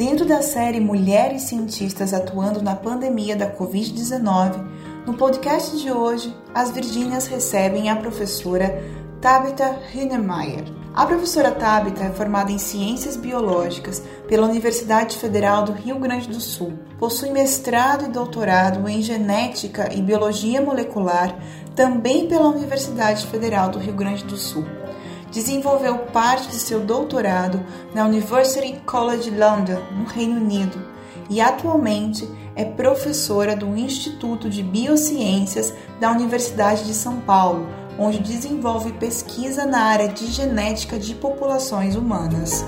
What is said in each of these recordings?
Dentro da série Mulheres Cientistas Atuando na Pandemia da Covid-19, no podcast de hoje, as Virgínias recebem a professora Tabitha Hünemeyer. A professora Tabitha é formada em Ciências Biológicas pela Universidade Federal do Rio Grande do Sul. Possui mestrado e doutorado em Genética e Biologia Molecular também pela Universidade Federal do Rio Grande do Sul desenvolveu parte de seu doutorado na University College London, no Reino Unido, e atualmente é professora do Instituto de Biociências da Universidade de São Paulo, onde desenvolve pesquisa na área de genética de populações humanas.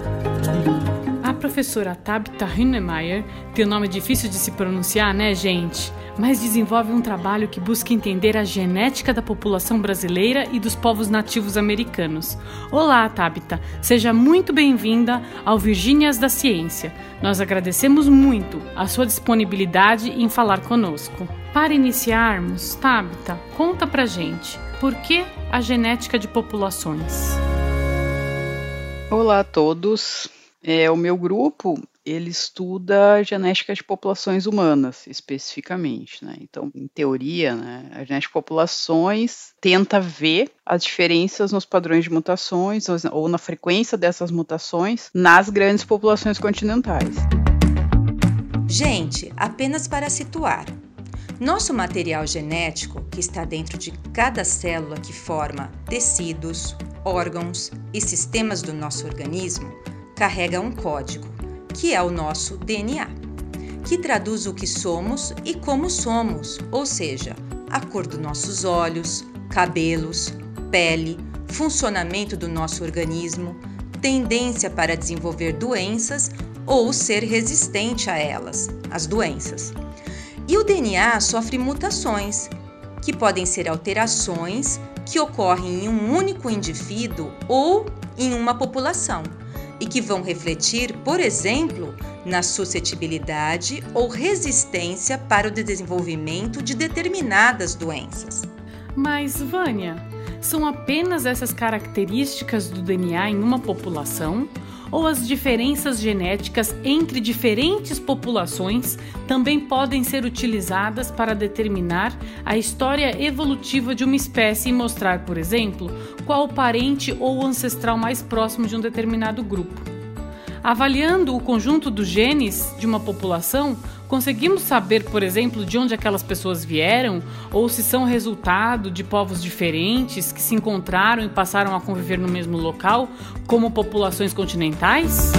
Professora Tabitha Hünemeyer tem um nome difícil de se pronunciar, né, gente? mas desenvolve um trabalho que busca entender a genética da população brasileira e dos povos nativos americanos. Olá, Tabita, seja muito bem-vinda ao Virgínias da Ciência. Nós agradecemos muito a sua disponibilidade em falar conosco. Para iniciarmos, Tabita, conta pra gente por que a genética de populações. Olá a todos. É, o meu grupo ele estuda genética de populações humanas, especificamente. Né? Então, em teoria, né, a genética de populações tenta ver as diferenças nos padrões de mutações ou, na frequência dessas mutações nas grandes populações continentais. Gente, apenas para situar. Nosso material genético, que está dentro de cada célula que forma tecidos, órgãos e sistemas do nosso organismo, carrega um código que é o nosso DNA, que traduz o que somos e como somos, ou seja, a cor dos nossos olhos, cabelos, pele, funcionamento do nosso organismo, tendência para desenvolver doenças ou ser resistente a elas, as doenças. E o DNA sofre mutações, que podem ser alterações que ocorrem em um único indivíduo ou em uma população e que vão refletir, por exemplo, na suscetibilidade ou resistência para o desenvolvimento de determinadas doenças. Mas, Vânia, são apenas essas características do DNA em uma população? Ou as diferenças genéticas entre diferentes populações também podem ser utilizadas para determinar a história evolutiva de uma espécie e mostrar, por exemplo, qual o parente ou ancestral mais próximo de um determinado grupo? Avaliando o conjunto dos genes de uma população, conseguimos saber, por exemplo, de onde aquelas pessoas vieram ou se são resultado de povos diferentes que se encontraram e passaram a conviver no mesmo local, como populações continentais?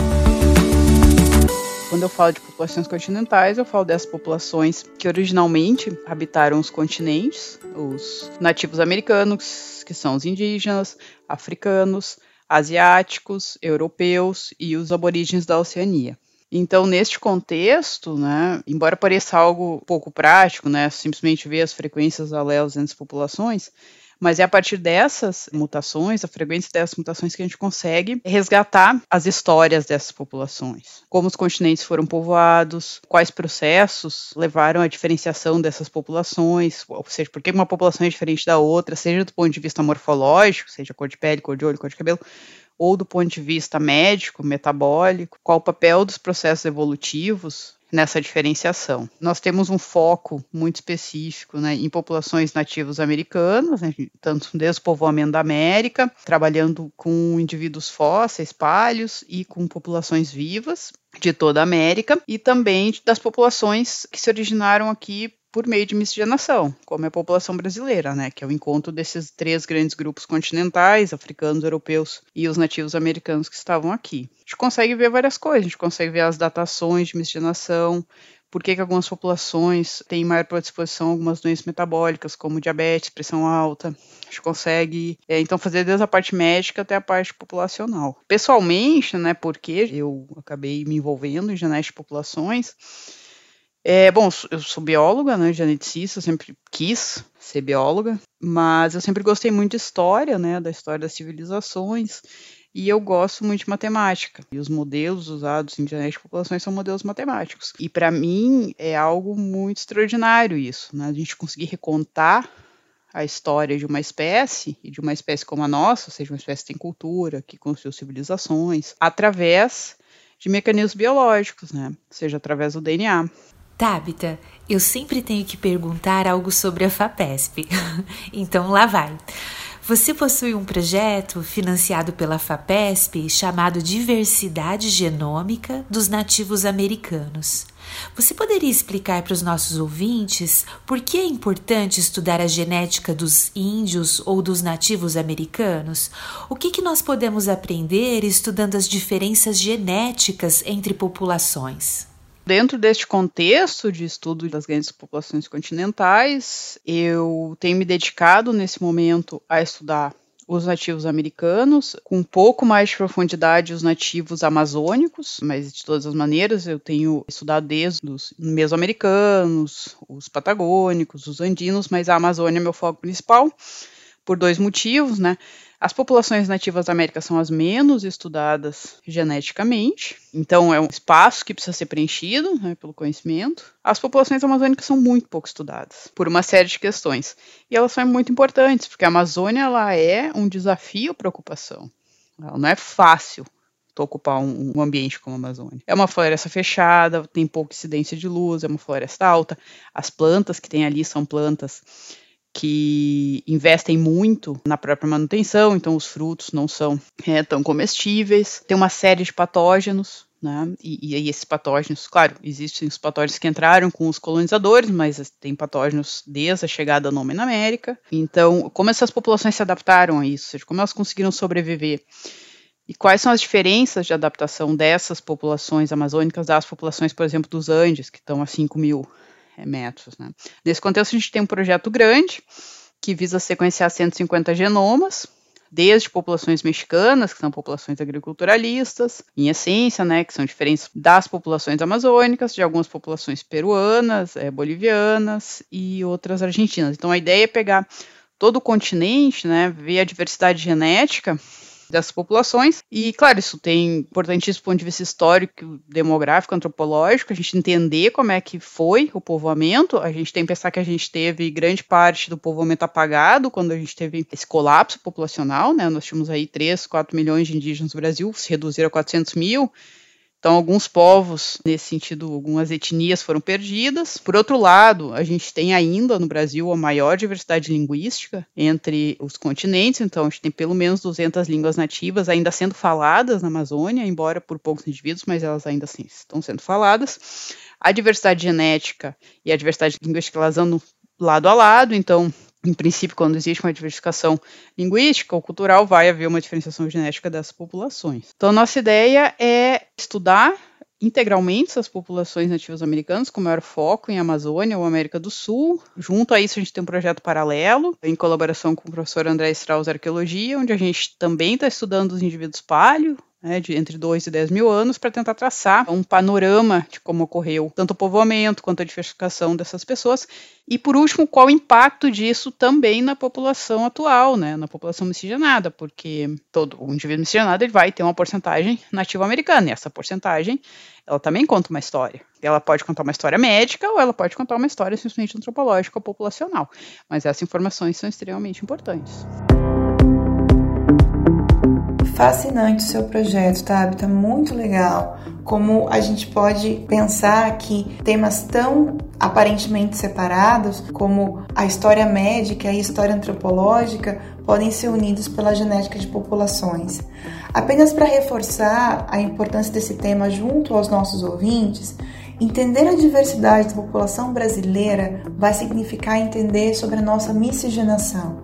Quando eu falo de populações continentais, eu falo dessas populações que originalmente habitaram os continentes, os nativos americanos, que são os indígenas, africanos, asiáticos, europeus e os aborígenes da Oceania. Então, neste contexto, né, embora pareça algo pouco prático, né, simplesmente ver as frequências alelos entre as populações, mas é a partir dessas mutações, a frequência dessas mutações, que a gente consegue resgatar as histórias dessas populações. Como os continentes foram povoados, quais processos levaram à diferenciação dessas populações, ou seja, por que uma população é diferente da outra, seja do ponto de vista morfológico, seja cor de pele, cor de olho, cor de cabelo, ou do ponto de vista médico, metabólico, qual o papel dos processos evolutivos nessa diferenciação. Nós temos um foco muito específico né, em populações nativas americanas, né, tanto desde o povoamento da América, trabalhando com indivíduos fósseis, palhos e com populações vivas de toda a América e também das populações que se originaram aqui por meio de miscigenação, como é a população brasileira, né, que é o encontro desses três grandes grupos continentais, africanos, europeus e os nativos americanos que estavam aqui. A gente consegue ver várias coisas, a gente consegue ver as datações de miscigenação, por que, que algumas populações têm maior predisposição a algumas doenças metabólicas, como diabetes, pressão alta. A gente consegue, é, então, fazer desde a parte médica até a parte populacional. Pessoalmente, né, porque eu acabei me envolvendo em genética de populações, é, bom, eu sou bióloga, né, geneticista, sempre quis ser bióloga, mas eu sempre gostei muito de história, né, da história das civilizações, e eu gosto muito de matemática. E os modelos usados em genética de populações são modelos matemáticos. E para mim é algo muito extraordinário isso, né, a gente conseguir recontar a história de uma espécie, e de uma espécie como a nossa, ou seja, uma espécie que tem cultura, que construiu civilizações, através de mecanismos biológicos, né? Seja através do DNA. Tabita, eu sempre tenho que perguntar algo sobre a FAPESP. então lá vai. Você possui um projeto financiado pela FAPESP chamado Diversidade Genômica dos Nativos Americanos. Você poderia explicar para os nossos ouvintes por que é importante estudar a genética dos índios ou dos nativos americanos? O que, que nós podemos aprender estudando as diferenças genéticas entre populações? Dentro deste contexto de estudo das grandes populações continentais, eu tenho me dedicado nesse momento a estudar os nativos americanos, com um pouco mais de profundidade os nativos amazônicos, mas de todas as maneiras eu tenho estudado desde os mesoamericanos, os patagônicos, os andinos, mas a Amazônia é meu foco principal, por dois motivos, né? As populações nativas da América são as menos estudadas geneticamente, então é um espaço que precisa ser preenchido né, pelo conhecimento. As populações amazônicas são muito pouco estudadas por uma série de questões e elas são muito importantes porque a Amazônia ela é um desafio para ocupação. Ela não é fácil ocupar um, um, ambiente como a Amazônia. É uma floresta fechada, tem pouca incidência de luz, é uma floresta alta. As plantas que tem ali são plantas que investem muito na própria manutenção, então os frutos não são é, tão comestíveis. Tem uma série de patógenos, né? E, e, esses patógenos, claro, existem os patógenos que entraram com os colonizadores, mas tem patógenos desde a chegada do homem na América. Então, como essas populações se adaptaram a isso, ou seja, como elas conseguiram sobreviver e quais são as diferenças de adaptação dessas populações amazônicas das populações, por exemplo, dos Andes, que estão a 5 mil é. Né? Nesse contexto, a gente tem um projeto grande que visa sequenciar 150 genomas, desde populações mexicanas, que são populações agriculturalistas, em essência, né, que são diferentes das populações amazônicas, de algumas populações peruanas, é, bolivianas e outras argentinas. Então, a ideia é pegar todo o continente, né, ver a diversidade genética dessas populações. E, claro, isso tem importantíssimo ponto de vista histórico, demográfico, antropológico, a gente entender como é que foi o povoamento. A gente tem que pensar que a gente teve grande parte do povoamento apagado quando a gente teve esse colapso populacional, né? Nós tínhamos aí 3, 4 milhões de indígenas no Brasil, se reduziram a 400 mil. Então, alguns povos, nesse sentido, algumas etnias foram perdidas. Por outro lado, a gente tem ainda no Brasil a maior diversidade linguística entre os continentes, então a gente tem pelo menos 200 línguas nativas ainda sendo faladas na Amazônia, embora por poucos indivíduos, mas elas ainda assim estão sendo faladas. A diversidade genética e a diversidade linguística elas andam lado a lado, então em princípio, quando existe uma diversificação linguística ou cultural, vai haver uma diferenciação genética dessas populações. Então, a nossa ideia é estudar integralmente essas populações nativas americanas, com maior foco em Amazônia ou América do Sul. Junto a isso, a gente tem um projeto paralelo, em colaboração com o professor André Strauss Arqueologia, onde a gente também está estudando os indivíduos palio, né, de entre 2 e 10 mil anos, para tentar traçar um panorama de como ocorreu tanto o povoamento quanto a diversificação dessas pessoas. E, por último, qual o impacto disso também na população atual, né, na população miscigenada, porque todo indivíduo miscigenado ele vai ter uma porcentagem nativa americana, e essa porcentagem ela também conta uma história. Ela pode contar uma história médica ou ela pode contar uma história simplesmente antropológica ou populacional, mas essas informações são extremamente importantes. Fascinante o seu projeto, Tabita, tá muito legal. Como a gente pode pensar que temas tão aparentemente separados, como a história médica e a história antropológica, podem ser unidos pela genética de populações. Apenas para reforçar a importância desse tema junto aos nossos ouvintes, Entender a diversidade da população brasileira vai significar entender sobre a nossa miscigenação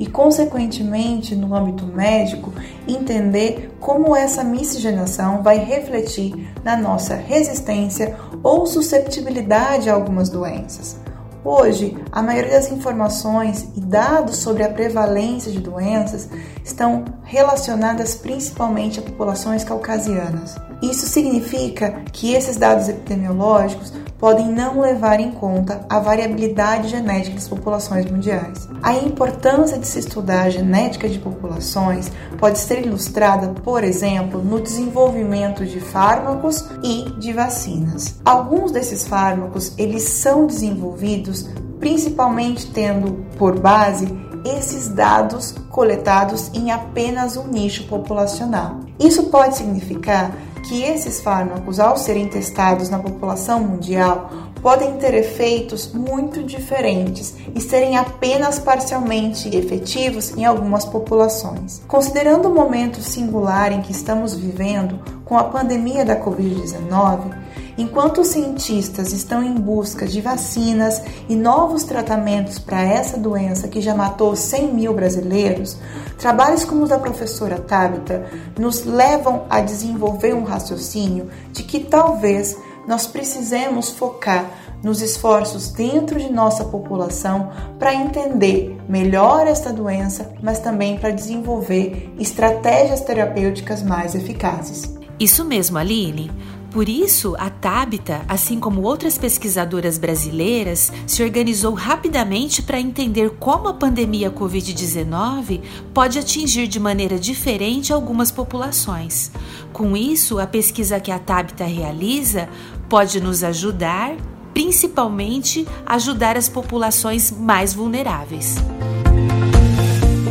e, consequentemente, no âmbito médico, entender como essa miscigenação vai refletir na nossa resistência ou susceptibilidade a algumas doenças. Hoje, a maioria das informações e dados sobre a prevalência de doenças estão relacionadas principalmente a populações caucasianas. Isso significa que esses dados epidemiológicos podem não levar em conta a variabilidade genética das populações mundiais. A importância de se estudar a genética de populações pode ser ilustrada, por exemplo, no desenvolvimento de fármacos e de vacinas. Alguns desses fármacos, eles são desenvolvidos principalmente tendo por base esses dados coletados em apenas um nicho populacional. Isso pode significar que esses fármacos, ao serem testados na população mundial, podem ter efeitos muito diferentes e serem apenas parcialmente efetivos em algumas populações. Considerando o momento singular em que estamos vivendo com a pandemia da Covid-19, Enquanto os cientistas estão em busca de vacinas e novos tratamentos para essa doença que já matou 100 mil brasileiros, trabalhos como os da professora Tabita nos levam a desenvolver um raciocínio de que talvez nós precisemos focar nos esforços dentro de nossa população para entender melhor esta doença, mas também para desenvolver estratégias terapêuticas mais eficazes. Isso mesmo, Aline. Por isso, a Tabita, assim como outras pesquisadoras brasileiras, se organizou rapidamente para entender como a pandemia Covid-19 pode atingir de maneira diferente algumas populações. Com isso, a pesquisa que a Tabita realiza pode nos ajudar, principalmente ajudar as populações mais vulneráveis.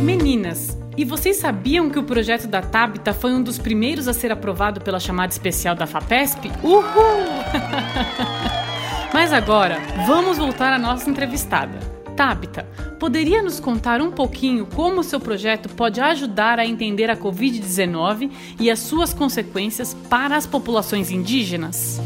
Meninas, e vocês sabiam que o projeto da Tabita foi um dos primeiros a ser aprovado pela chamada especial da FAPESP? Uhul! Mas agora, vamos voltar à nossa entrevistada. Tabita, poderia nos contar um pouquinho como o seu projeto pode ajudar a entender a Covid-19 e as suas consequências para as populações indígenas?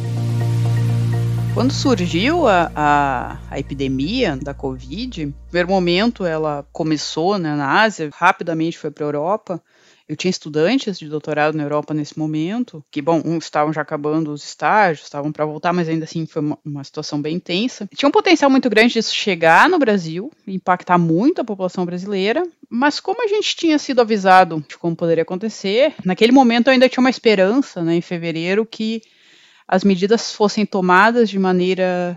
Quando surgiu a, a, a, epidemia da Covid, no primeiro momento ela começou né, na Ásia, rapidamente foi para a Europa. Eu tinha estudantes de doutorado na Europa nesse momento, que, bom, uns estavam já acabando os estágios, estavam para voltar, mas ainda assim foi uma, uma, situação bem tensa. Tinha um potencial muito grande disso chegar no Brasil, impactar muito a população brasileira, mas como a gente tinha sido avisado de como poderia acontecer, naquele momento eu ainda tinha uma esperança, né, em fevereiro, que as medidas fossem tomadas de maneira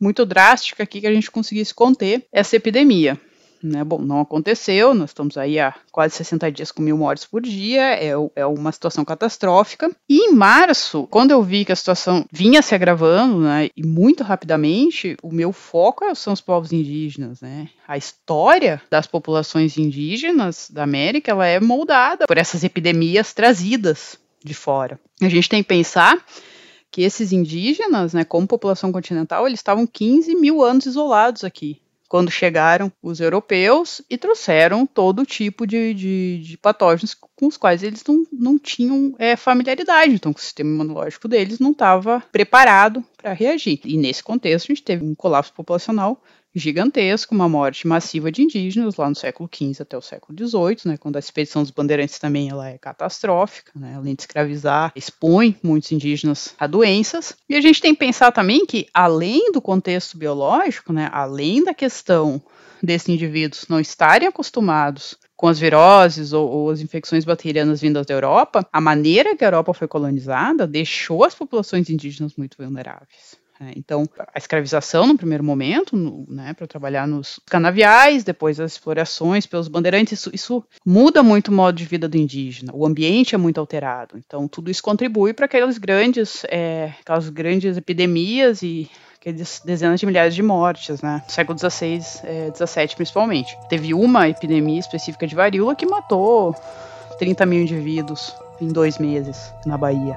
muito drástica aqui que a gente conseguisse conter essa epidemia. Né? Bom, não aconteceu, nós estamos aí há quase 60 dias com mil mortes por dia, é, é, uma situação catastrófica. E em março, quando eu vi que a situação vinha se agravando, né, e muito rapidamente, o meu foco são os povos indígenas, né? A história das populações indígenas da América, ela é moldada por essas epidemias trazidas de fora. A gente tem que pensar que esses indígenas, né, como população continental, eles estavam 15 mil anos isolados aqui, quando chegaram os europeus e trouxeram todo tipo de, de, de patógenos com os quais eles não, não tinham é, familiaridade. Então, o sistema imunológico deles não estava preparado para reagir. E nesse contexto, a gente teve um colapso populacional gigantesco, uma morte massiva de indígenas lá no século XV até o século XVIII, né, quando a expedição dos bandeirantes também ela é catastrófica, né, além de escravizar, expõe muitos indígenas a doenças. E a gente tem que pensar também que, além do contexto biológico, né, além da questão desses indivíduos não estarem acostumados com as viroses ou, ou, as infecções bacterianas vindas da Europa, a maneira que a Europa foi colonizada deixou as populações indígenas muito vulneráveis. É, então, a escravização no primeiro momento, né, para trabalhar nos canaviais, depois as explorações pelos bandeirantes, isso, isso, muda muito o modo de vida do indígena. O ambiente é muito alterado. Então, tudo isso contribui para aquelas grandes, é, aquelas grandes epidemias e aqueles dezenas de milhares de mortes, né? No século XVI, é, XVII principalmente. Teve uma epidemia específica de varíola que matou 30 mil indivíduos em dois meses na Bahia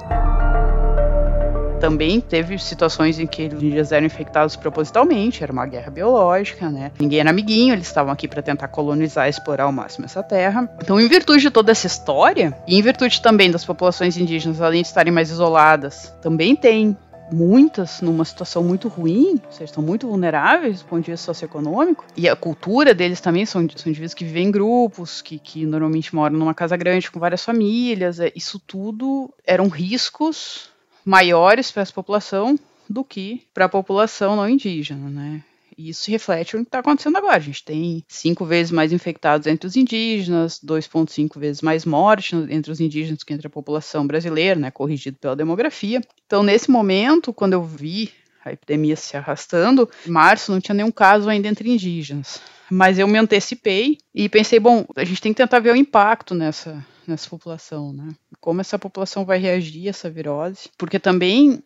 também teve situações em que os índios eram infectados propositalmente, era uma guerra biológica, né? Ninguém era amiguinho, eles estavam aqui para tentar colonizar e explorar ao máximo essa terra. Então, em virtude de toda essa história, e em virtude também das populações indígenas, além de estarem mais isoladas, também tem muitas numa situação muito ruim, ou seja, estão muito vulneráveis do ponto de vista socioeconômico, e a cultura deles também são, são indivíduos que vivem em grupos, que, que normalmente moram numa casa grande com várias famílias, é, isso tudo eram riscos maiores para essa população do que para a população não indígena, né? E isso reflete o que está acontecendo agora. A gente tem cinco vezes mais infectados entre os indígenas, 2,5 vezes mais mortes entre os indígenas que entre a população brasileira, né, corrigido pela demografia. Então, nesse momento, quando eu vi a epidemia se arrastando, em março não tinha nenhum caso ainda entre indígenas. Mas eu me antecipei e pensei, bom, a gente tem que tentar ver o impacto nessa, nessa população, né? Como essa população vai reagir a essa virose. Porque também,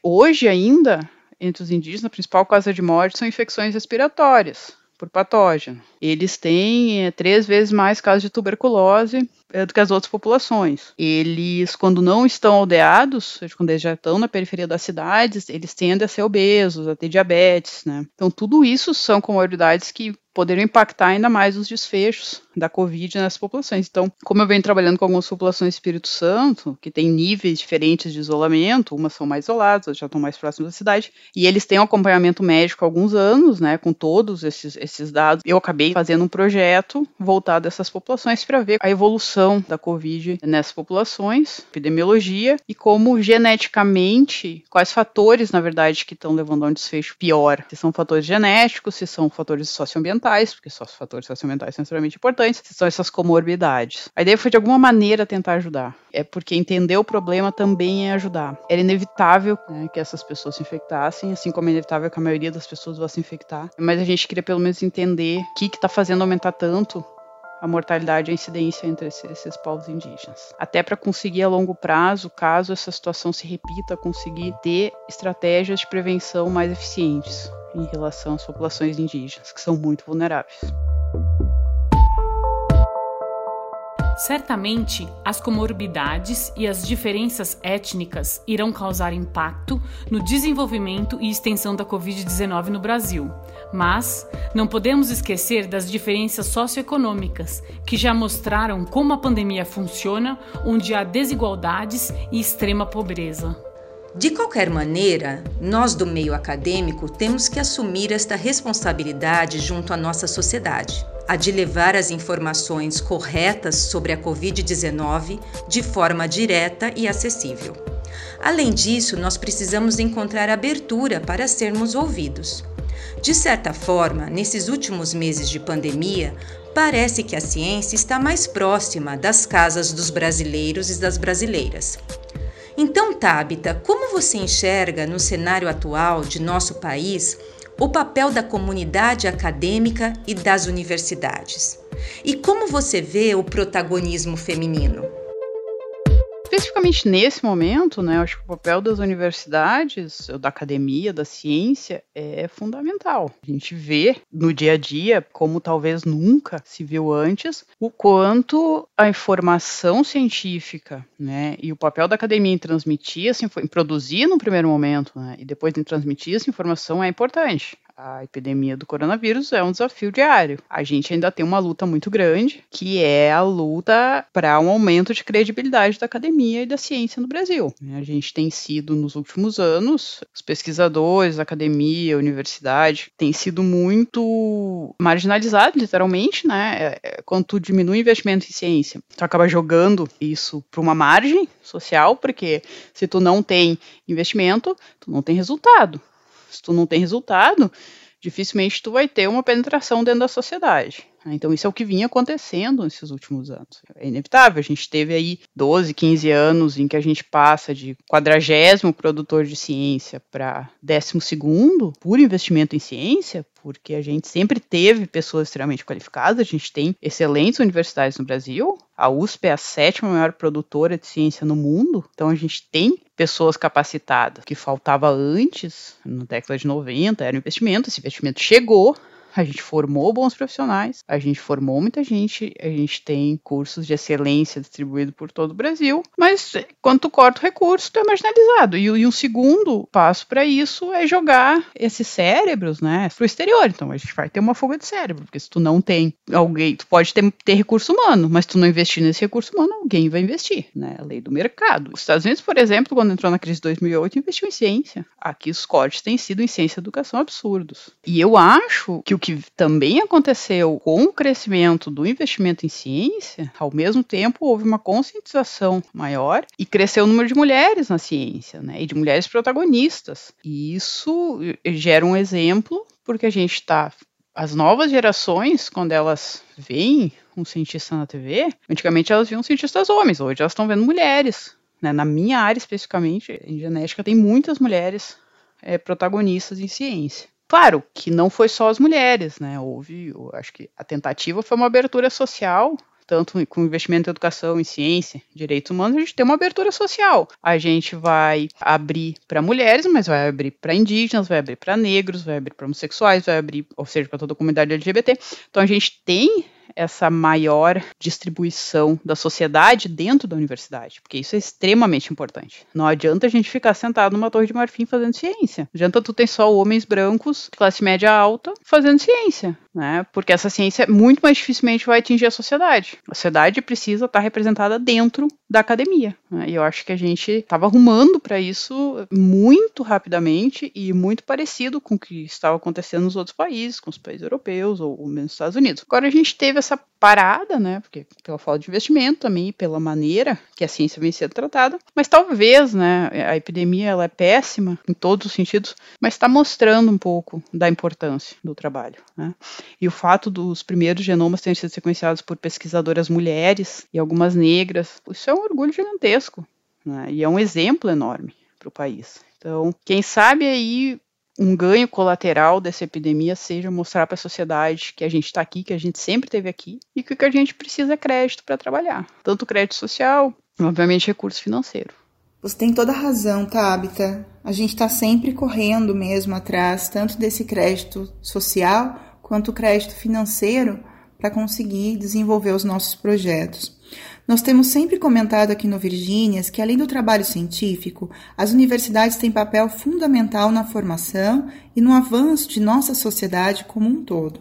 hoje ainda, entre os indígenas, a principal causa de morte são infecções respiratórias por patógeno. Eles têm é, três vezes mais casos de tuberculose do que as outras populações. Eles, quando não estão aldeados, quando eles já estão na periferia das cidades, eles tendem a ser obesos, a ter diabetes, né? Então, tudo isso são comorbidades que poderiam impactar ainda mais os desfechos da Covid nessas populações. Então, como eu venho trabalhando com algumas populações do Espírito Santo, que têm níveis diferentes de isolamento, umas são mais isoladas, outras já estão mais próximas da cidade, e eles têm um acompanhamento médico há alguns anos, né, com todos esses, esses dados, eu acabei fazendo um projeto voltado a essas populações para ver a evolução da Covid nessas populações, epidemiologia, e como geneticamente, quais fatores, na verdade, que estão levando a um desfecho pior. Se são fatores genéticos, se são fatores socioambientais, porque só os fatores socioambientais são extremamente importantes, se são essas comorbidades. A ideia foi, de alguma maneira, tentar ajudar. É porque entender o problema também é ajudar. Era inevitável né, que essas pessoas se infectassem, assim como é inevitável que a maioria das pessoas vá se infectar. Mas a gente queria pelo menos entender o que está fazendo aumentar tanto a mortalidade e a incidência entre esses, esses povos indígenas. Até para conseguir a longo prazo, caso essa situação se repita, conseguir ter estratégias de prevenção mais eficientes em relação às populações indígenas, que são muito vulneráveis. Certamente, as comorbidades e as diferenças étnicas irão causar impacto no desenvolvimento e extensão da Covid-19 no Brasil. Mas não podemos esquecer das diferenças socioeconômicas, que já mostraram como a pandemia funciona, onde há desigualdades e extrema pobreza. De qualquer maneira, nós do meio acadêmico temos que assumir esta responsabilidade junto à nossa sociedade a de levar as informações corretas sobre a Covid-19 de forma direta e acessível. Além disso, nós precisamos encontrar abertura para sermos ouvidos. De certa forma, nesses últimos meses de pandemia, parece que a ciência está mais próxima das casas dos brasileiros e das brasileiras. Então, Tabita, como você enxerga no cenário atual de nosso país o papel da comunidade acadêmica e das universidades. E como você vê o protagonismo feminino? Especificamente nesse momento, né, acho que o papel das universidades, da academia, da ciência é fundamental. A gente vê no dia a dia, como talvez nunca se viu antes, o quanto a informação científica, né, e o papel da academia em transmitir, assim, em produzir no primeiro momento, né, e depois em transmitir essa informação é importante a epidemia do coronavírus é um desafio diário. A gente ainda tem uma luta muito grande, que é a luta para um aumento de credibilidade da academia e da ciência no Brasil. A gente tem sido, nos últimos anos, os pesquisadores, a academia, a universidade, tem sido muito marginalizados, literalmente, né? É, é, quando tu diminui o investimento em ciência, tu acaba jogando isso para uma margem social, porque se tu não tem investimento, tu não tem resultado se tu não tem resultado, dificilmente tu vai ter uma penetração dentro da sociedade. Então, isso é o que vinha acontecendo nesses últimos anos. É inevitável. A gente teve aí 12, 15 anos em que a gente passa de quadragésimo produtor de ciência para décimo segundo por investimento em ciência, porque a gente sempre teve pessoas extremamente qualificadas, a gente tem excelentes universidades no Brasil, a USP é a sétima maior produtora de ciência no mundo, então a gente tem pessoas capacitadas. O que faltava antes, na década de 90, era investimento, esse investimento chegou, a gente formou bons profissionais, a gente formou muita gente, a gente tem cursos de excelência distribuídos por todo o Brasil, mas quando tu corta o recurso, tu é marginalizado. E, e um segundo passo para isso é jogar esses cérebros, né, pro exterior. Então a gente vai ter uma fuga de cérebro, porque se tu não tem alguém, tu pode ter, ter recurso humano, mas tu não investir nesse recurso humano, alguém vai investir, né? A lei do mercado. Os Estados Unidos, por exemplo, quando entrou na crise de 2008, investiu em ciência. Aqui os cortes têm sido em ciência e educação absurdos. E eu acho que o que também aconteceu com o crescimento do investimento em ciência, ao mesmo tempo houve uma conscientização maior e cresceu o número de mulheres na ciência, né? E de mulheres protagonistas. E isso gera um exemplo porque a gente está as novas gerações, quando elas veem um cientista na TV, antigamente elas viam cientistas homens, hoje elas estão vendo mulheres. Né? Na minha área, especificamente, em genética, tem muitas mulheres é, protagonistas em ciência. Claro que não foi só as mulheres, né? Houve, acho que a tentativa foi uma abertura social tanto com investimento em educação, em ciência, direitos humanos, a gente tem uma abertura social. A gente vai abrir para mulheres, mas vai abrir para indígenas, vai abrir para negros, vai abrir para homossexuais, vai abrir, ou seja, para toda a comunidade LGBT. Então a gente tem essa maior distribuição da sociedade dentro da universidade, porque isso é extremamente importante. Não adianta a gente ficar sentado numa torre de marfim fazendo ciência. Não adianta tu ter só homens brancos, classe média alta, fazendo ciência, né? Porque essa ciência muito mais dificilmente vai atingir a sociedade. A sociedade precisa estar representada dentro da academia. Né? E eu acho que a gente estava arrumando para isso muito rapidamente e muito parecido com o que estava acontecendo nos outros países, com os países europeus ou, ou nos Estados Unidos. Agora a gente teve essa parada, né? Porque pela falta de investimento também, pela maneira que a ciência vem sendo tratada, mas talvez, né? A epidemia ela é péssima em todos os sentidos, mas está mostrando um pouco da importância do trabalho, né? E o fato dos primeiros genomas terem sido sequenciados por pesquisadoras mulheres e algumas negras, isso é um orgulho gigantesco, né? E é um exemplo enorme para o país. Então, quem sabe aí um ganho colateral dessa epidemia seja mostrar para a sociedade que a gente está aqui, que a gente sempre esteve aqui e que o que a gente precisa é crédito para trabalhar. Tanto crédito social, obviamente recurso financeiro. Você tem toda a razão, Tabita. A gente está sempre correndo mesmo atrás, tanto desse crédito social quanto crédito financeiro, para conseguir desenvolver os nossos projetos. Nós temos sempre comentado aqui no Virgínias que, além do trabalho científico, as universidades têm papel fundamental na formação e no avanço de nossa sociedade como um todo.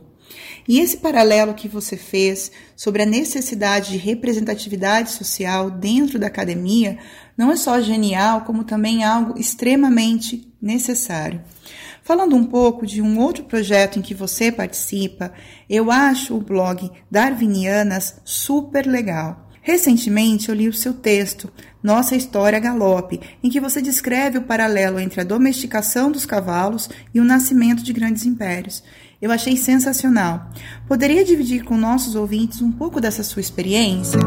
E esse paralelo que você fez sobre a necessidade de representatividade social dentro da academia não é só genial, como também algo extremamente necessário. Falando um pouco de um outro projeto em que você participa, eu acho o blog Darwinianas super legal. Recentemente eu li o seu texto, Nossa História Galope, em que você descreve o paralelo entre a domesticação dos cavalos e o nascimento de grandes impérios. Eu achei sensacional. Poderia dividir com nossos ouvintes um pouco dessa sua experiência?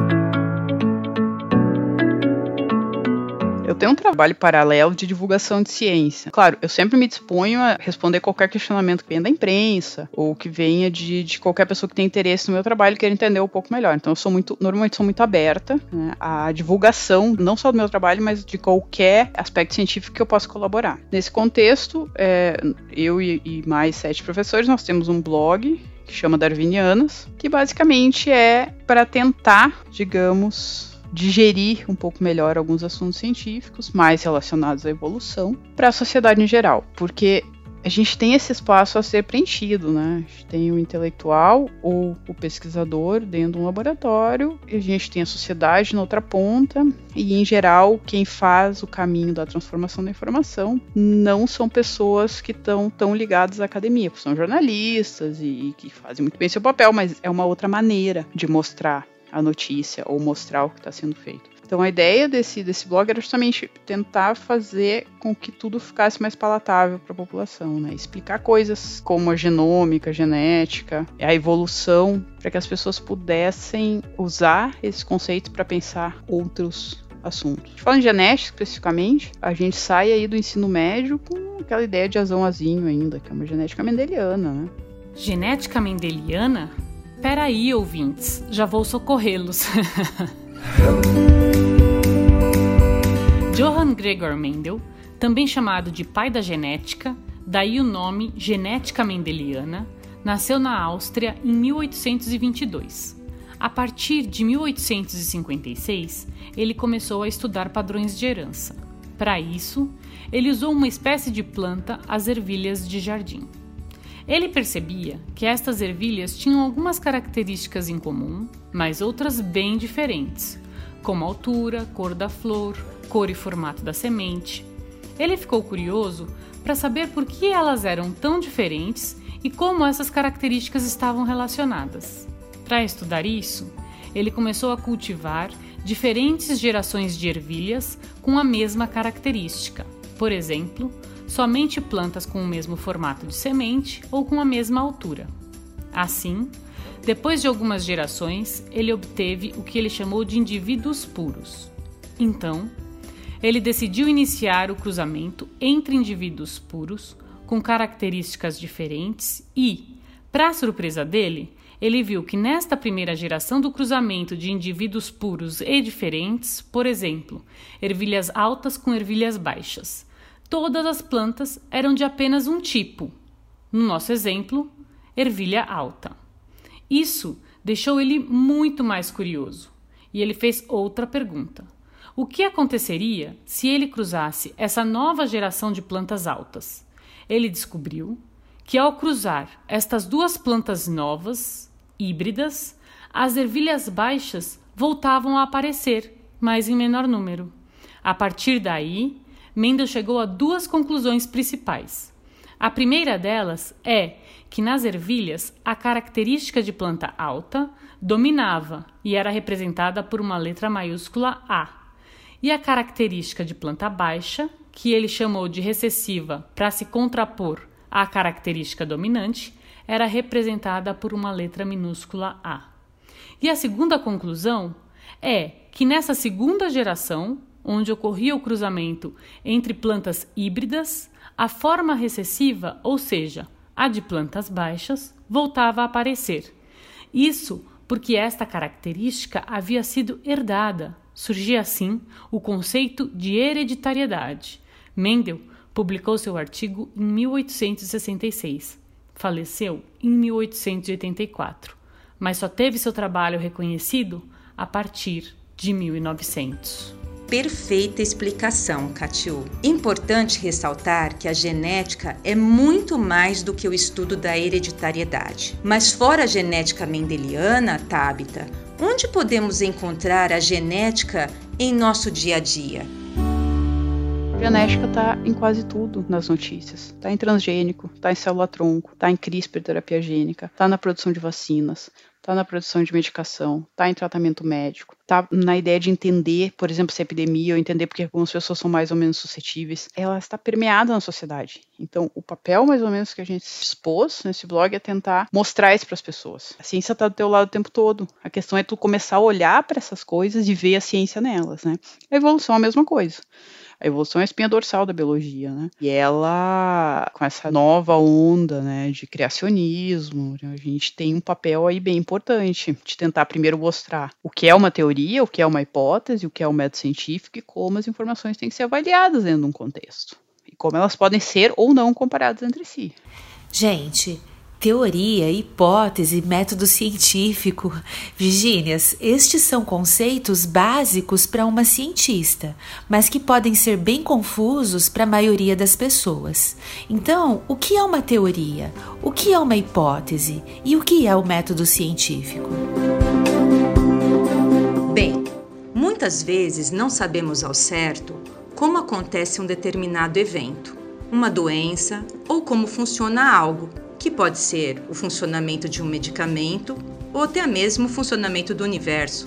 Eu tenho um trabalho paralelo de divulgação de ciência. Claro, eu sempre me disponho a responder qualquer questionamento que venha da imprensa ou que venha de, de qualquer pessoa que tenha interesse no meu trabalho e queira entender um pouco melhor. Então eu sou muito, normalmente sou muito aberta né, à divulgação, não só do meu trabalho, mas de qualquer aspecto científico que eu possa colaborar. Nesse contexto, é, eu e, e mais sete professores, nós temos um blog que chama Darwinianas, que basicamente é para tentar, digamos, digerir um pouco melhor alguns assuntos científicos mais relacionados à evolução para a sociedade em geral, porque a gente tem esse espaço a ser preenchido, né? A gente tem o intelectual ou o pesquisador dentro de um laboratório, a gente tem a sociedade na outra ponta, e em geral, quem faz o caminho da transformação da informação não são pessoas que estão tão ligadas à academia, são jornalistas e, e que fazem muito bem seu papel, mas é uma outra maneira de mostrar a notícia ou mostrar o que está sendo feito. Então a ideia desse, desse blog era justamente tentar fazer com que tudo ficasse mais palatável para a população, né? Explicar coisas como a genômica, a genética, a evolução, para que as pessoas pudessem usar esses conceitos para pensar outros assuntos. Falando em genética especificamente, a gente sai aí do ensino médio com aquela ideia de azão-azinho ainda, que é uma genética mendeliana, né? Genética mendeliana Peraí, ouvintes, já vou socorrê-los. Johann Gregor Mendel, também chamado de pai da genética, daí o nome genética mendeliana, nasceu na Áustria em 1822. A partir de 1856, ele começou a estudar padrões de herança. Para isso, ele usou uma espécie de planta, as ervilhas de jardim. Ele percebia que estas ervilhas tinham algumas características em comum, mas outras bem diferentes, como altura, cor da flor, cor e formato da semente. Ele ficou curioso para saber por que elas eram tão diferentes e como essas características estavam relacionadas. Para estudar isso, ele começou a cultivar diferentes gerações de ervilhas com a mesma característica. Por exemplo, somente plantas com o mesmo formato de semente ou com a mesma altura. Assim, depois de algumas gerações, ele obteve o que ele chamou de indivíduos puros. Então, ele decidiu iniciar o cruzamento entre indivíduos puros com características diferentes e, para surpresa dele, ele viu que nesta primeira geração do cruzamento de indivíduos puros e diferentes, por exemplo, ervilhas altas com ervilhas baixas, todas as plantas eram de apenas um tipo. No nosso exemplo, ervilha alta. Isso deixou ele muito mais curioso e ele fez outra pergunta: o que aconteceria se ele cruzasse essa nova geração de plantas altas? Ele descobriu que ao cruzar estas duas plantas novas, híbridas, as ervilhas baixas voltavam a aparecer, mas em menor número. A partir daí, Mendel chegou a duas conclusões principais. A primeira delas é que nas ervilhas a característica de planta alta dominava e era representada por uma letra maiúscula A. E a característica de planta baixa, que ele chamou de recessiva para se contrapor à característica dominante, era representada por uma letra minúscula A. E a segunda conclusão é que nessa segunda geração, onde ocorria o cruzamento entre plantas híbridas, a forma recessiva, ou seja, a de plantas baixas, voltava a aparecer. Isso porque esta característica havia sido herdada. Surgia assim o conceito de hereditariedade. Mendel publicou seu artigo em 1866. Faleceu em 1884, mas só teve seu trabalho reconhecido a partir de 1900 perfeita explicação, Catiu. Importante ressaltar que a genética é muito mais do que o estudo da hereditariedade. Mas fora a genética mendeliana, Tabita, onde podemos encontrar a genética em nosso dia a dia? genética está em quase tudo nas notícias. Está em transgênico, está em célula-tronco, está em CRISPR, terapia gênica, está na produção de vacinas, está na produção de medicação, está em tratamento médico, está na ideia de entender, por exemplo, se é epidemia ou entender porque algumas pessoas são mais ou menos suscetíveis. Ela está permeada na sociedade. Então, o papel, mais ou menos, que a gente expôs nesse blog é tentar mostrar isso para as pessoas. A ciência está do teu lado o tempo todo. A questão é tu começar a olhar para essas coisas e ver a ciência nelas, né? A evolução é a mesma coisa. A evolução é a espinha dorsal da biologia, né? E ela, com essa nova onda, né, de criacionismo, a gente tem um papel aí bem importante de tentar primeiro mostrar o que é uma teoria, o que é uma hipótese, o que é um método científico e como as informações têm que ser avaliadas dentro de um contexto. E como elas podem ser ou não comparadas entre si. Gente, Teoria, hipótese, método científico. Virgínias, estes são conceitos básicos para uma cientista, mas que podem ser bem confusos para a maioria das pessoas. Então, o que é uma teoria? O que é uma hipótese? E o que é o método científico? Bem, muitas vezes não sabemos ao certo como acontece um determinado evento, uma doença ou como funciona algo que pode ser o funcionamento de um medicamento ou até mesmo o funcionamento do universo.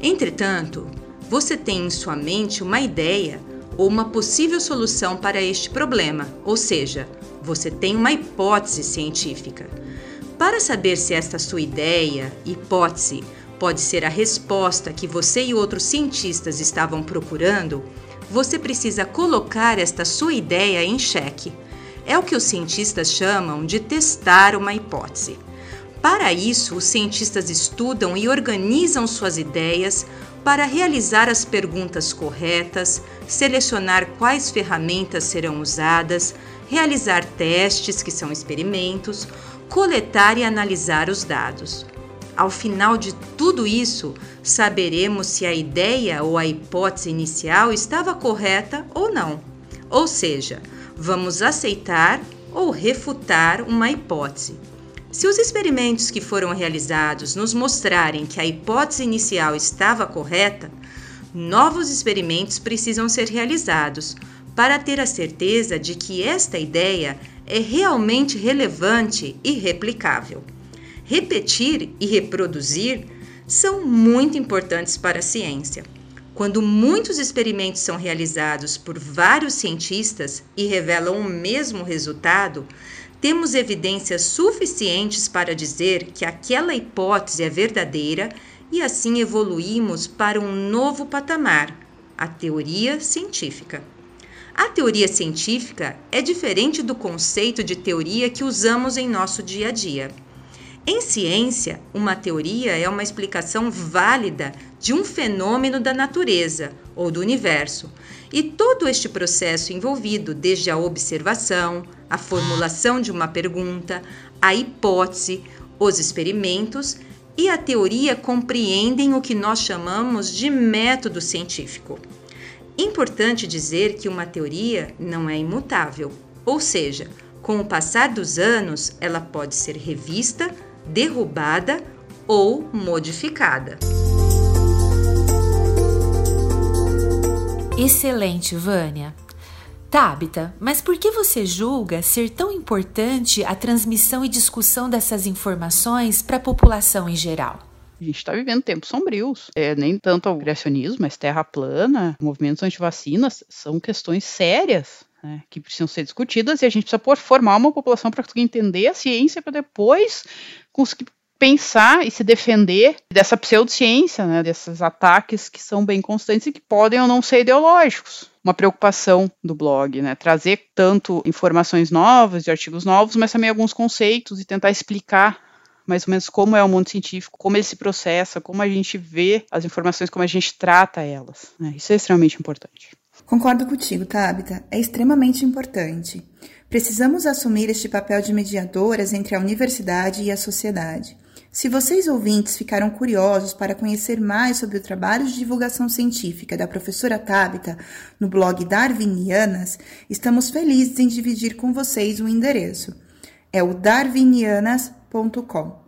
Entretanto, você tem em sua mente uma ideia ou uma possível solução para este problema, ou seja, você tem uma hipótese científica. Para saber se esta sua ideia, hipótese, pode ser a resposta que você e outros cientistas estavam procurando, você precisa colocar esta sua ideia em xeque. É o que os cientistas chamam de testar uma hipótese. Para isso, os cientistas estudam e organizam suas ideias para realizar as perguntas corretas, selecionar quais ferramentas serão usadas, realizar testes, que são experimentos, coletar e analisar os dados. Ao final de tudo isso, saberemos se a ideia ou a hipótese inicial estava correta ou não. Ou seja, vamos aceitar ou refutar uma hipótese. Se os experimentos que foram realizados nos mostrarem que a hipótese inicial estava correta, novos experimentos precisam ser realizados para ter a certeza de que esta ideia é realmente relevante e replicável. Repetir e reproduzir são muito importantes para a ciência. Quando muitos experimentos são realizados por vários cientistas e revelam o mesmo resultado, temos evidências suficientes para dizer que aquela hipótese é verdadeira e assim evoluímos para um novo patamar, a teoria científica. A teoria científica é diferente do conceito de teoria que usamos em nosso dia a dia. Em ciência, uma teoria é uma explicação válida de um fenômeno da natureza ou do universo, e todo este processo envolvido, desde a observação, a formulação de uma pergunta, a hipótese, os experimentos e a teoria compreendem o que nós chamamos de método científico. Importante dizer que uma teoria não é imutável, ou seja, com o passar dos anos, ela pode ser revista, derrubada ou modificada. Excelente, Vânia. Tabita, mas por que você julga ser tão importante a transmissão e discussão dessas informações para a população em geral? A gente está vivendo tempos sombrios. É, nem tanto o criacionismo, mas terra plana, movimentos anti-vacinas, são questões sérias né, que precisam ser discutidas e a gente precisa formar uma população para entender a ciência para depois conseguir pensar e se defender dessa pseudociência, né, desses ataques que são bem constantes e que podem ou não ser ideológicos. Uma preocupação do blog, né, trazer tanto informações novas, de artigos novos, mas também alguns conceitos e tentar explicar mais ou menos como é o mundo científico, como ele se processa, como a gente vê as informações, como a gente trata elas. Né? Isso é extremamente importante. Concordo contigo, Tabita. É extremamente importante. Precisamos assumir este papel de mediadoras entre a universidade e a sociedade. Se vocês ouvintes ficaram curiosos para conhecer mais sobre o trabalho de divulgação científica da professora Tabita no blog Darwinianas, estamos felizes em dividir com vocês o endereço. É o darwinianas.com.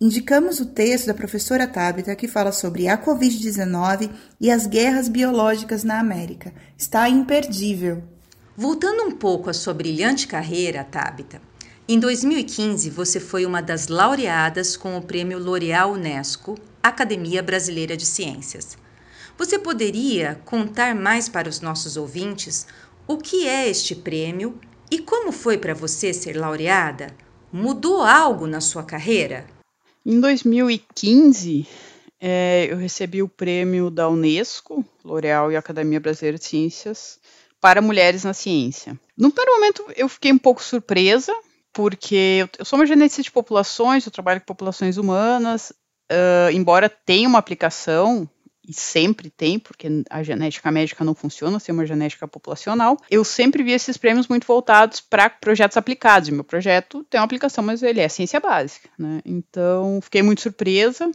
Indicamos o texto da professora Tabita que fala sobre a Covid-19 e as guerras biológicas na América. Está imperdível. Voltando um pouco à sua brilhante carreira, Tabita, em 2015, você foi uma das laureadas com o Prêmio L'Oréal Unesco Academia Brasileira de Ciências. Você poderia contar mais para os nossos ouvintes o que é este prêmio e como foi para você ser laureada? Mudou algo na sua carreira? Em 2015, é, eu recebi o prêmio da Unesco, L'Oréal e Academia Brasileira de Ciências, para mulheres na ciência. No primeiro momento, eu fiquei um pouco surpresa, porque eu sou uma geneticista de populações, eu trabalho com populações humanas, uh, embora tenha uma aplicação, e sempre tem, porque a genética médica não funciona sem uma genética populacional, eu sempre vi esses prêmios muito voltados para projetos aplicados. E meu projeto tem uma aplicação, mas ele é ciência básica. Né? Então, fiquei muito surpresa,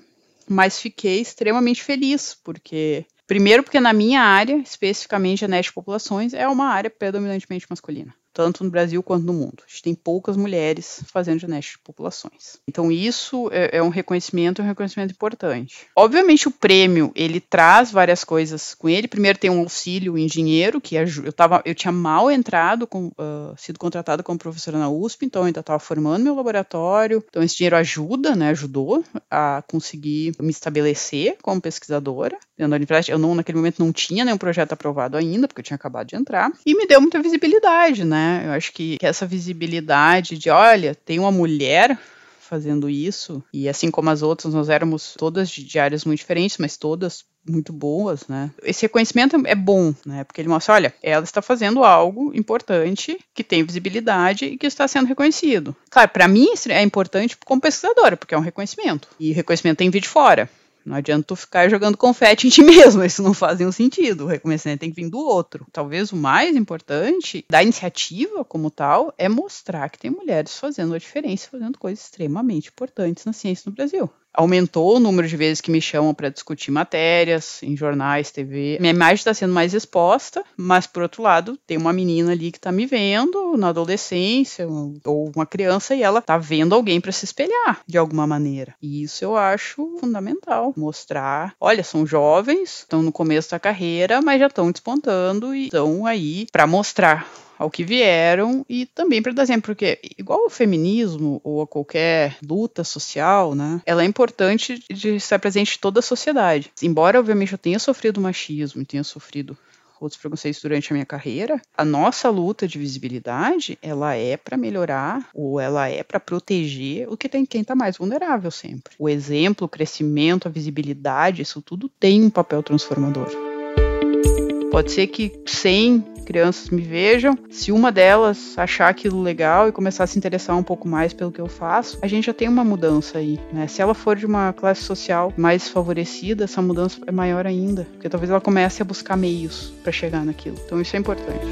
mas fiquei extremamente feliz, porque Primeiro, porque na minha área, especificamente genética de populações, é uma área predominantemente masculina tanto no Brasil quanto no mundo. A gente tem poucas mulheres fazendo genética de populações. Então isso é, é um reconhecimento, um reconhecimento importante. Obviamente o prêmio ele traz várias coisas com ele. Primeiro tem um auxílio engenheiro que eu tava, eu tinha mal entrado, com, uh, sido contratada como professora na USP, então eu ainda estava formando meu laboratório. Então esse dinheiro ajuda, né? Ajudou a conseguir me estabelecer como pesquisadora dentro da universidade. Eu não naquele momento não tinha nenhum projeto aprovado ainda porque eu tinha acabado de entrar e me deu muita visibilidade, né? Eu acho que, que essa visibilidade de, olha, tem uma mulher fazendo isso, e assim como as outras, nós éramos todas de áreas muito diferentes, mas todas muito boas, né? Esse reconhecimento é bom, né? Porque ele mostra, olha, ela está fazendo algo importante, que tem visibilidade e que está sendo reconhecido. Claro, para mim é importante como pesquisadora, porque é um reconhecimento. E reconhecimento tem de fora. Não adianta tu ficar jogando confete em ti mesmo, isso não faz nenhum sentido. O reconhecimento tem que vir do outro. Talvez o mais importante da iniciativa como tal é mostrar que tem mulheres fazendo a diferença, fazendo coisas extremamente importantes na ciência no Brasil aumentou o número de vezes que me chamam para discutir matérias em jornais, TV. Minha imagem está sendo mais exposta, mas por outro lado, tem uma menina ali que está me vendo na adolescência ou uma criança e ela está vendo alguém para se espelhar de alguma maneira. E isso eu acho fundamental, mostrar, olha, são jovens, estão no começo da carreira, mas já estão despontando e estão aí para mostrar ao que vieram e também para dar exemplo, porque igual ao feminismo ou a qualquer luta social, né, ela é importante de estar presente em toda a sociedade. Embora, obviamente, eu tenha sofrido machismo e tenha sofrido outros preconceitos durante a minha carreira, a nossa luta de visibilidade, ela é para melhorar ou ela é para proteger o que tem quem está mais vulnerável sempre. O exemplo, o crescimento, a visibilidade, isso tudo tem um papel transformador. Pode ser que 100 crianças me vejam, se uma delas achar aquilo legal e começar a se interessar um pouco mais pelo que eu faço, a gente já tem uma mudança aí, né? Se ela for de uma classe social mais favorecida, essa mudança é maior ainda, porque talvez ela comece a buscar meios para chegar naquilo. Então isso é importante.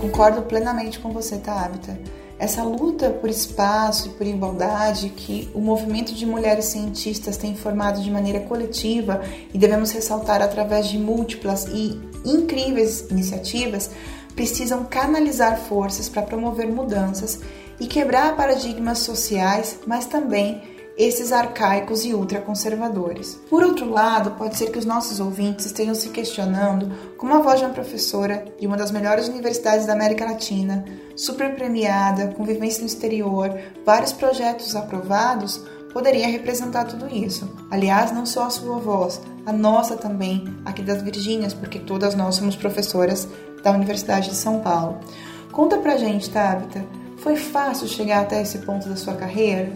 Concordo plenamente com você, Tabita essa luta por espaço e por igualdade que o movimento de mulheres cientistas tem formado de maneira coletiva e devemos ressaltar através de múltiplas e incríveis iniciativas, precisam canalizar forças para promover mudanças e quebrar paradigmas sociais, mas também esses arcaicos e ultraconservadores. Por outro lado, pode ser que os nossos ouvintes estejam se questionando como a voz de uma professora de uma das melhores universidades da América Latina, super premiada, com vivência no exterior, vários projetos aprovados, poderia representar tudo isso. Aliás, não só a sua voz, a nossa também, aqui das Virgínias, porque todas nós somos professoras da Universidade de São Paulo. Conta pra gente, Tabita, foi fácil chegar até esse ponto da sua carreira?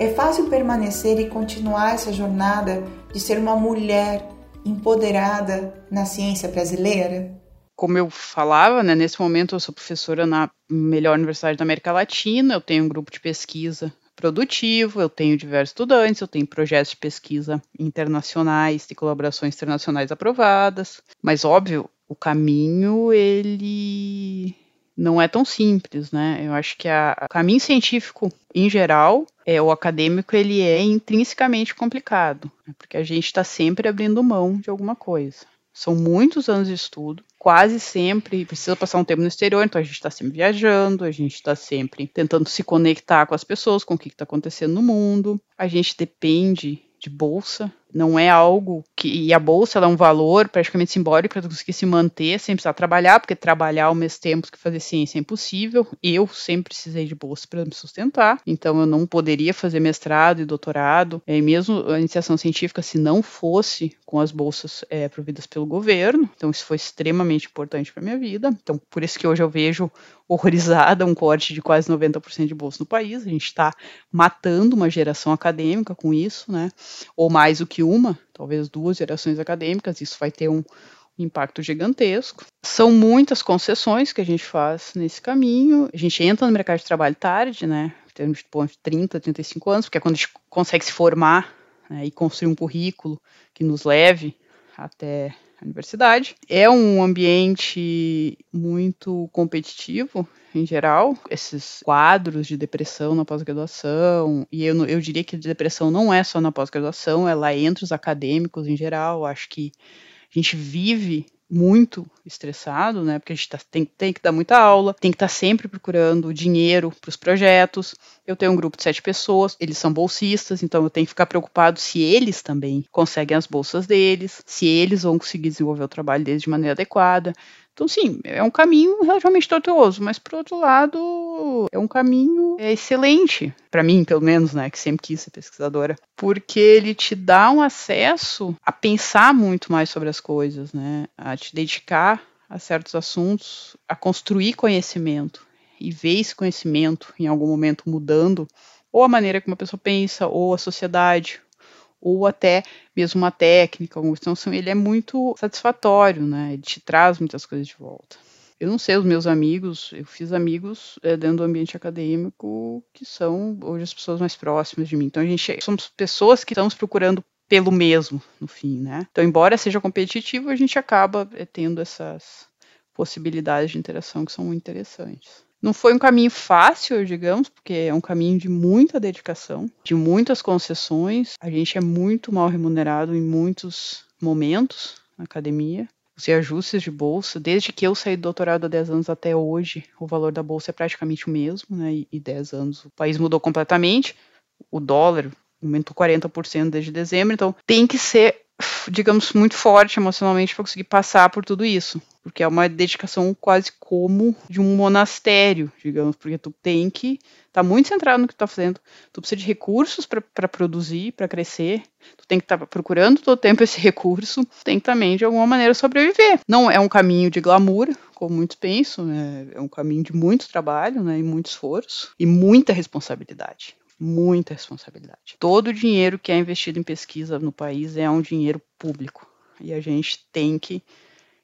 É fácil permanecer e continuar essa jornada de ser uma mulher empoderada na ciência brasileira? Como eu falava, né, nesse momento eu sou professora na melhor universidade da América Latina, eu tenho um grupo de pesquisa produtivo, eu tenho diversos estudantes, eu tenho projetos de pesquisa internacionais, de colaborações internacionais aprovadas, mas óbvio, o caminho ele não é tão simples, né? Eu acho que o caminho científico em geral, é, o acadêmico ele é intrinsecamente complicado, né? porque a gente está sempre abrindo mão de alguma coisa. São muitos anos de estudo, quase sempre precisa passar um tempo no exterior, então a gente está sempre viajando, a gente está sempre tentando se conectar com as pessoas, com o que está acontecendo no mundo. A gente depende de bolsa, não é algo que. E a bolsa é um valor praticamente simbólico para conseguir se manter sem precisar trabalhar, porque trabalhar ao mesmo tempo que fazer ciência é impossível. Eu sempre precisei de bolsa para me sustentar, então eu não poderia fazer mestrado e doutorado, e mesmo a iniciação científica, se não fosse com as bolsas é, providas pelo governo. Então isso foi extremamente importante para minha vida. Então por isso que hoje eu vejo horrorizada um corte de quase 90% de bolsa no país. A gente está matando uma geração acadêmica com isso, né? Ou mais do que uma, talvez duas gerações acadêmicas. Isso vai ter um impacto gigantesco. São muitas concessões que a gente faz nesse caminho. A gente entra no mercado de trabalho tarde, né? Em termos de 30, 35 anos, porque é quando a gente consegue se formar né, e construir um currículo que nos leve até universidade. É um ambiente muito competitivo em geral, esses quadros de depressão na pós-graduação, e eu, eu diria que a depressão não é só na pós-graduação, ela é entre os acadêmicos em geral, acho que a gente vive muito estressado, né? Porque a gente tá, tem, tem, que dar muita aula, tem que estar tá sempre procurando dinheiro para os projetos. Eu tenho um grupo de sete pessoas, eles são bolsistas, então eu tenho que ficar preocupado se eles também conseguem as bolsas deles, se eles vão conseguir desenvolver o trabalho deles de maneira adequada. Então, sim, é um caminho relativamente tortuoso, mas por outro lado, é um caminho excelente, para mim, pelo menos, né, que sempre quis ser pesquisadora, porque ele te dá um acesso a pensar muito mais sobre as coisas, né, a te dedicar a certos assuntos, a construir conhecimento e ver esse conhecimento em algum momento mudando ou a maneira como a pessoa pensa, ou a sociedade, ou até mesmo uma técnica, então ele é muito satisfatório, né? Ele te traz muitas coisas de volta. Eu não sei, os meus amigos, eu fiz amigos é, dentro do ambiente acadêmico que são hoje as pessoas mais próximas de mim. Então a gente somos pessoas que estamos procurando pelo mesmo, no fim, né? Então, embora seja competitivo, a gente acaba é, tendo essas possibilidades de interação que são muito interessantes. Não foi um caminho fácil, digamos, porque é um caminho de muita dedicação, de muitas concessões. A gente é muito mal remunerado em muitos momentos na academia. Os reajustes de bolsa, desde que eu saí do doutorado há 10 anos até hoje, o valor da bolsa é praticamente o mesmo, né? E 10 anos o país mudou completamente. O dólar aumentou 40% desde dezembro, então tem que ser digamos, muito forte emocionalmente para conseguir passar por tudo isso. Porque é uma dedicação quase como de um monastério, digamos, porque tu tem que estar tá muito centrado no que tu tá fazendo. Tu precisa de recursos para produzir, para crescer. Tu tem que estar tá procurando todo tempo esse recurso. Tem que também, de alguma maneira, sobreviver. Não é um caminho de glamour, como muitos pensam, né? é um caminho de muito trabalho né? e muito esforço e muita responsabilidade muita responsabilidade. Todo o dinheiro que é investido em pesquisa no país é um dinheiro público e a gente tem que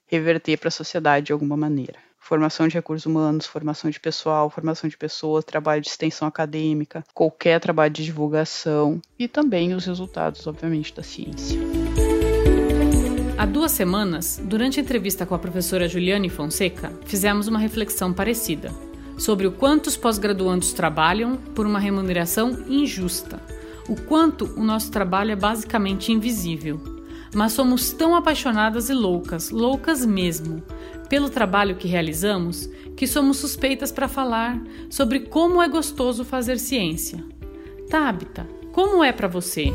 reverter para a sociedade de alguma maneira. Formação de recursos humanos, formação de pessoal, formação de pessoas, trabalho de extensão acadêmica, qualquer trabalho de divulgação e também os resultados, obviamente, da ciência. Há duas semanas, durante a entrevista com a professora Juliane Fonseca, fizemos uma reflexão parecida sobre o quanto os pós-graduandos trabalham por uma remuneração injusta, o quanto o nosso trabalho é basicamente invisível. Mas somos tão apaixonadas e loucas, loucas mesmo, pelo trabalho que realizamos, que somos suspeitas para falar sobre como é gostoso fazer ciência. Tabita, como é para você?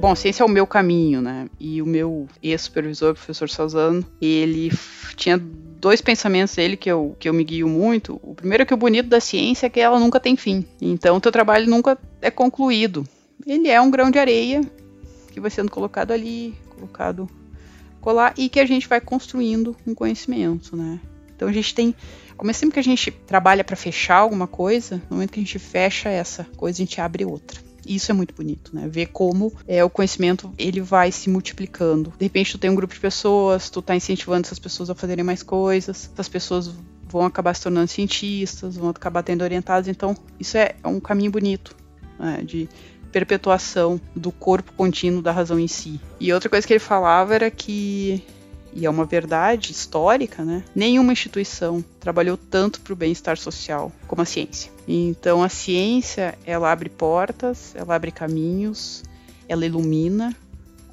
Bom, ciência é o meu caminho, né? E o meu ex-supervisor, o professor Salzano, ele tinha dois pensamentos dele que eu, que eu me guio muito. O primeiro é que o bonito da ciência é que ela nunca tem fim. Então, o teu trabalho nunca é concluído. Ele é um grão de areia que vai sendo colocado ali, colocado colar, e que a gente vai construindo um conhecimento, né? Então, a gente tem ao mesmo tempo que a gente trabalha para fechar alguma coisa, no momento que a gente fecha essa coisa, a gente abre outra. Isso é muito bonito, né? Ver como é, o conhecimento ele vai se multiplicando. De repente tu tem um grupo de pessoas, tu tá incentivando essas pessoas a fazerem mais coisas, essas pessoas vão acabar se tornando cientistas, vão acabar tendo orientados. Então, isso é, é um caminho bonito né? de perpetuação do corpo contínuo da razão em si. E outra coisa que ele falava era que e é uma verdade histórica, né? Nenhuma instituição trabalhou tanto para o bem-estar social como a ciência. Então a ciência, ela abre portas, ela abre caminhos, ela ilumina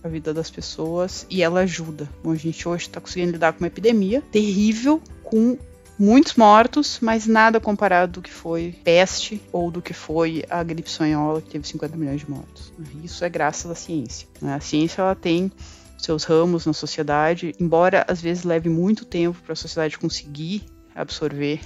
a vida das pessoas e ela ajuda. Bom, a gente hoje está conseguindo lidar com uma epidemia terrível, com muitos mortos, mas nada comparado do que foi peste ou do que foi a gripe espanhola, que teve 50 milhões de mortos. Isso é graças à ciência. Né? A ciência ela tem seus ramos na sociedade, embora às vezes leve muito tempo para a sociedade conseguir absorver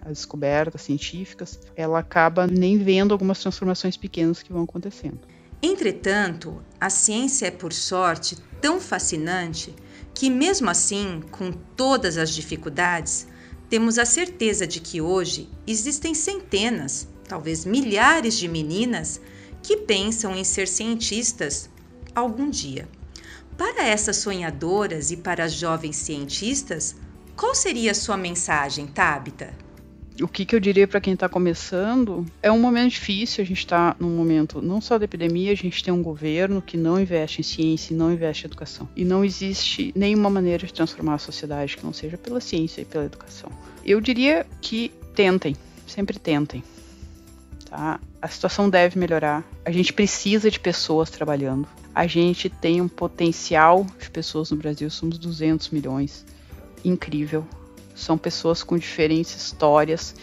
as descobertas científicas, ela acaba nem vendo algumas transformações pequenas que vão acontecendo. Entretanto, a ciência é, por sorte, tão fascinante que, mesmo assim, com todas as dificuldades, temos a certeza de que hoje existem centenas, talvez milhares de meninas que pensam em ser cientistas algum dia. Para essas sonhadoras e para as jovens cientistas, qual seria a sua mensagem, Tabita? O que, que eu diria para quem está começando? É um momento difícil, a gente está num momento não só da epidemia, a gente tem um governo que não investe em ciência e não investe em educação. E não existe nenhuma maneira de transformar a sociedade que não seja pela ciência e pela educação. Eu diria que tentem, sempre tentem. Tá? A situação deve melhorar. A gente precisa de pessoas trabalhando a gente tem um potencial de pessoas no Brasil, somos 200 milhões. Incrível. São pessoas com diferentes histórias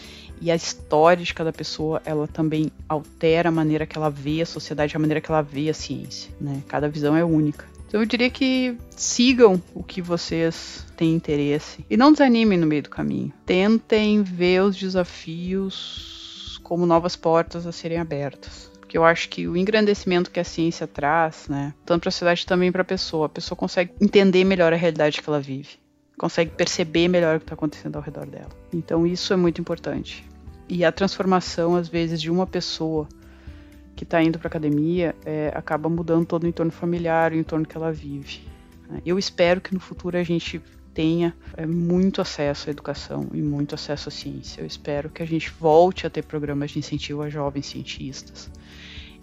e a história de cada pessoa, ela também altera a maneira que ela vê a sociedade, a maneira que ela vê a ciência, né? Cada visão é única. Então eu diria que sigam o que vocês têm interesse e não desanimem no meio do caminho. Tentem ver os desafios como novas portas a serem abertas porque eu acho que o engrandecimento que a ciência traz, né, tanto para a sociedade também para a pessoa, a pessoa consegue entender melhor a realidade que ela vive, consegue perceber melhor o que está acontecendo ao redor dela. Então isso é muito importante. E a transformação, às vezes, de uma pessoa que está indo para academia é, acaba mudando todo o entorno familiar, o entorno que ela vive. Né. Eu espero que no futuro a gente tenha é, muito acesso à educação e muito acesso à ciência. Eu espero que a gente volte a ter programas de incentivo a jovens cientistas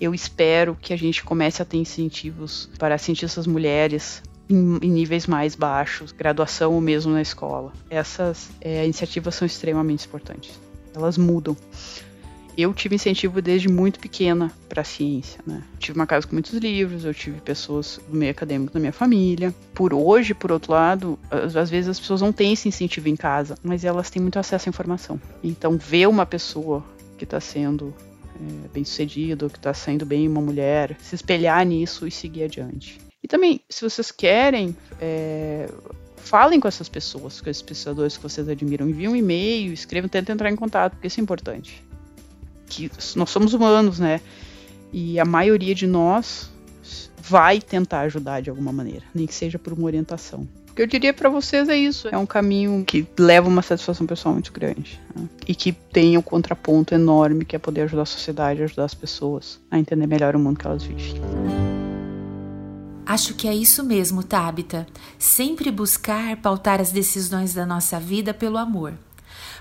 Eu espero que a gente comece a ter incentivos para cientistas mulheres em, em, níveis mais baixos, graduação ou mesmo na escola. Essas é, iniciativas são extremamente importantes. Elas mudam. Eu tive incentivo desde muito pequena para a ciência, né? Tive uma casa com muitos livros, eu tive pessoas do meio acadêmico da minha família. Por hoje, por outro lado, às vezes as pessoas não têm esse incentivo em casa, mas elas têm muito acesso à informação. Então, ver uma pessoa que está sendo é, bem sucedido, que está sendo bem uma mulher, se espelhar nisso e seguir adiante. E também, se vocês querem, é, falem com essas pessoas, com esses pesquisadores que vocês admiram, enviem um e-mail, escrevam, tentem entrar em contato, porque isso é importante. Que nós somos humanos, né? E a maioria de nós vai tentar ajudar de alguma maneira, nem que seja por uma orientação. O que eu diria para vocês é isso: é um caminho que leva uma satisfação pessoal muito grande né? e que tem um contraponto enorme que é poder ajudar a sociedade, ajudar as pessoas a entender melhor o mundo que elas vivem. Acho que é isso mesmo, Tabita. Sempre buscar pautar as decisões da nossa vida pelo amor.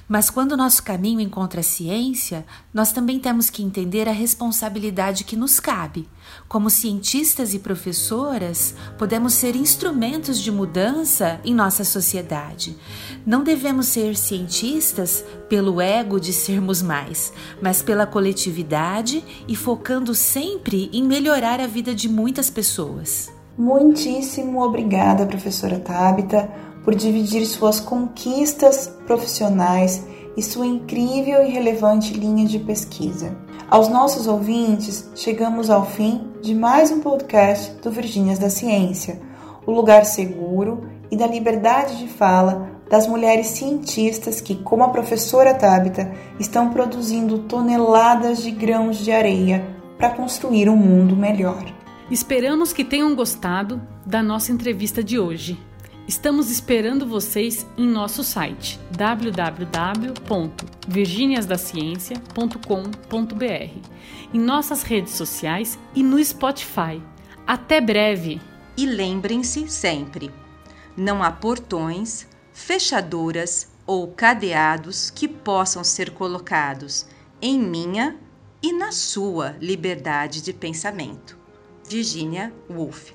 Mas quando o nosso caminho encontra a ciência, nós também temos que entender a responsabilidade que nos cabe. Como cientistas e professoras, podemos ser instrumentos de mudança em nossa sociedade. Não devemos ser cientistas pelo ego de sermos mais, mas pela coletividade e focando sempre em melhorar a vida de muitas pessoas. Muitíssimo obrigada, professora Tabita, por dividir suas conquistas profissionais e sua incrível e relevante linha de pesquisa. Aos nossos ouvintes, chegamos ao fim de mais um podcast do Virgínias da Ciência, o lugar seguro e da liberdade de fala das mulheres cientistas que, como a professora Tabita, estão produzindo toneladas de grãos de areia para construir um mundo melhor. Esperamos que tenham gostado da nossa entrevista de hoje. Estamos esperando vocês em nosso site www.virginiasdaciencia.com.br, em nossas redes sociais e no Spotify. Até breve! E lembrem-se sempre: não há portões, fechaduras ou cadeados que possam ser colocados em minha e na sua liberdade de pensamento. Virginia Woolf.